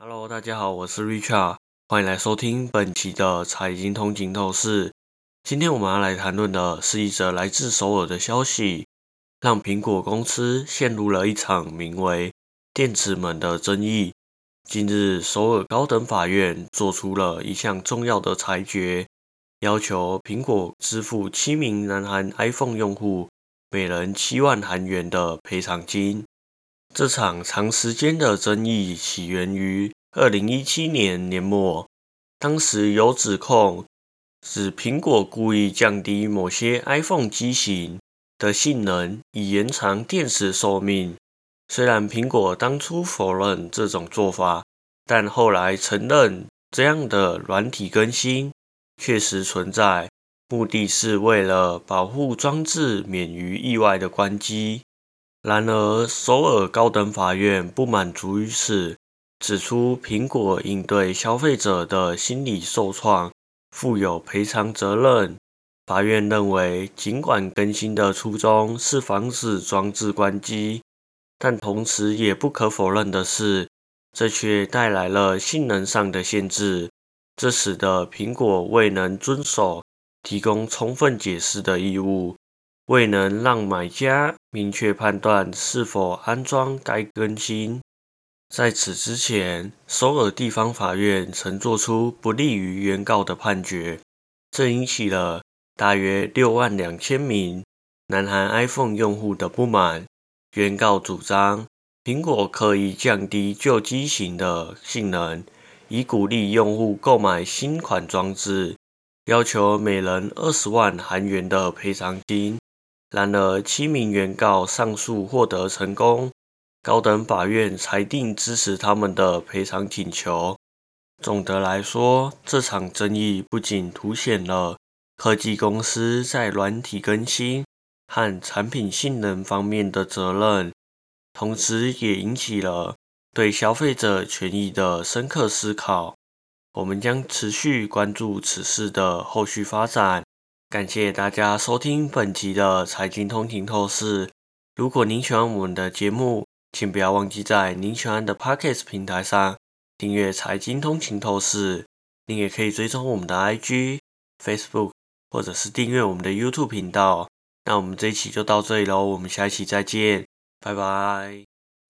Hello，大家好，我是 Richard，欢迎来收听本期的财经通勤透视。今天我们要来谈论的是一则来自首尔的消息，让苹果公司陷入了一场名为“电池门”的争议。近日，首尔高等法院做出了一项重要的裁决，要求苹果支付七名南韩 iPhone 用户每人七万韩元的赔偿金。这场长时间的争议起源于二零一七年年末，当时有指控指苹果故意降低某些 iPhone 机型的性能，以延长电池寿命。虽然苹果当初否认这种做法，但后来承认这样的软体更新确实存在，目的是为了保护装置免于意外的关机。然而，首尔高等法院不满足于此，指出苹果应对消费者的心理受创负有赔偿责任。法院认为，尽管更新的初衷是防止装置关机。但同时也不可否认的是，这却带来了性能上的限制，这使得苹果未能遵守提供充分解释的义务，未能让买家明确判断是否安装该更新。在此之前，首尔地方法院曾作出不利于原告的判决，这引起了大约六万两千名南韩 iPhone 用户的不满。原告主张，苹果刻意降低旧机型的性能，以鼓励用户购买新款装置，要求每人二十万韩元的赔偿金。然而，七名原告上诉获得成功，高等法院裁定支持他们的赔偿请求。总的来说，这场争议不仅凸显了科技公司在软体更新。和产品性能方面的责任，同时也引起了对消费者权益的深刻思考。我们将持续关注此事的后续发展。感谢大家收听本集的财经通勤透视。如果您喜欢我们的节目，请不要忘记在您喜欢的 Podcast 平台上订阅财经通勤透视。您也可以追踪我们的 IG、Facebook，或者是订阅我们的 YouTube 频道。那我们这一期就到这里喽，我们下一期再见，拜拜。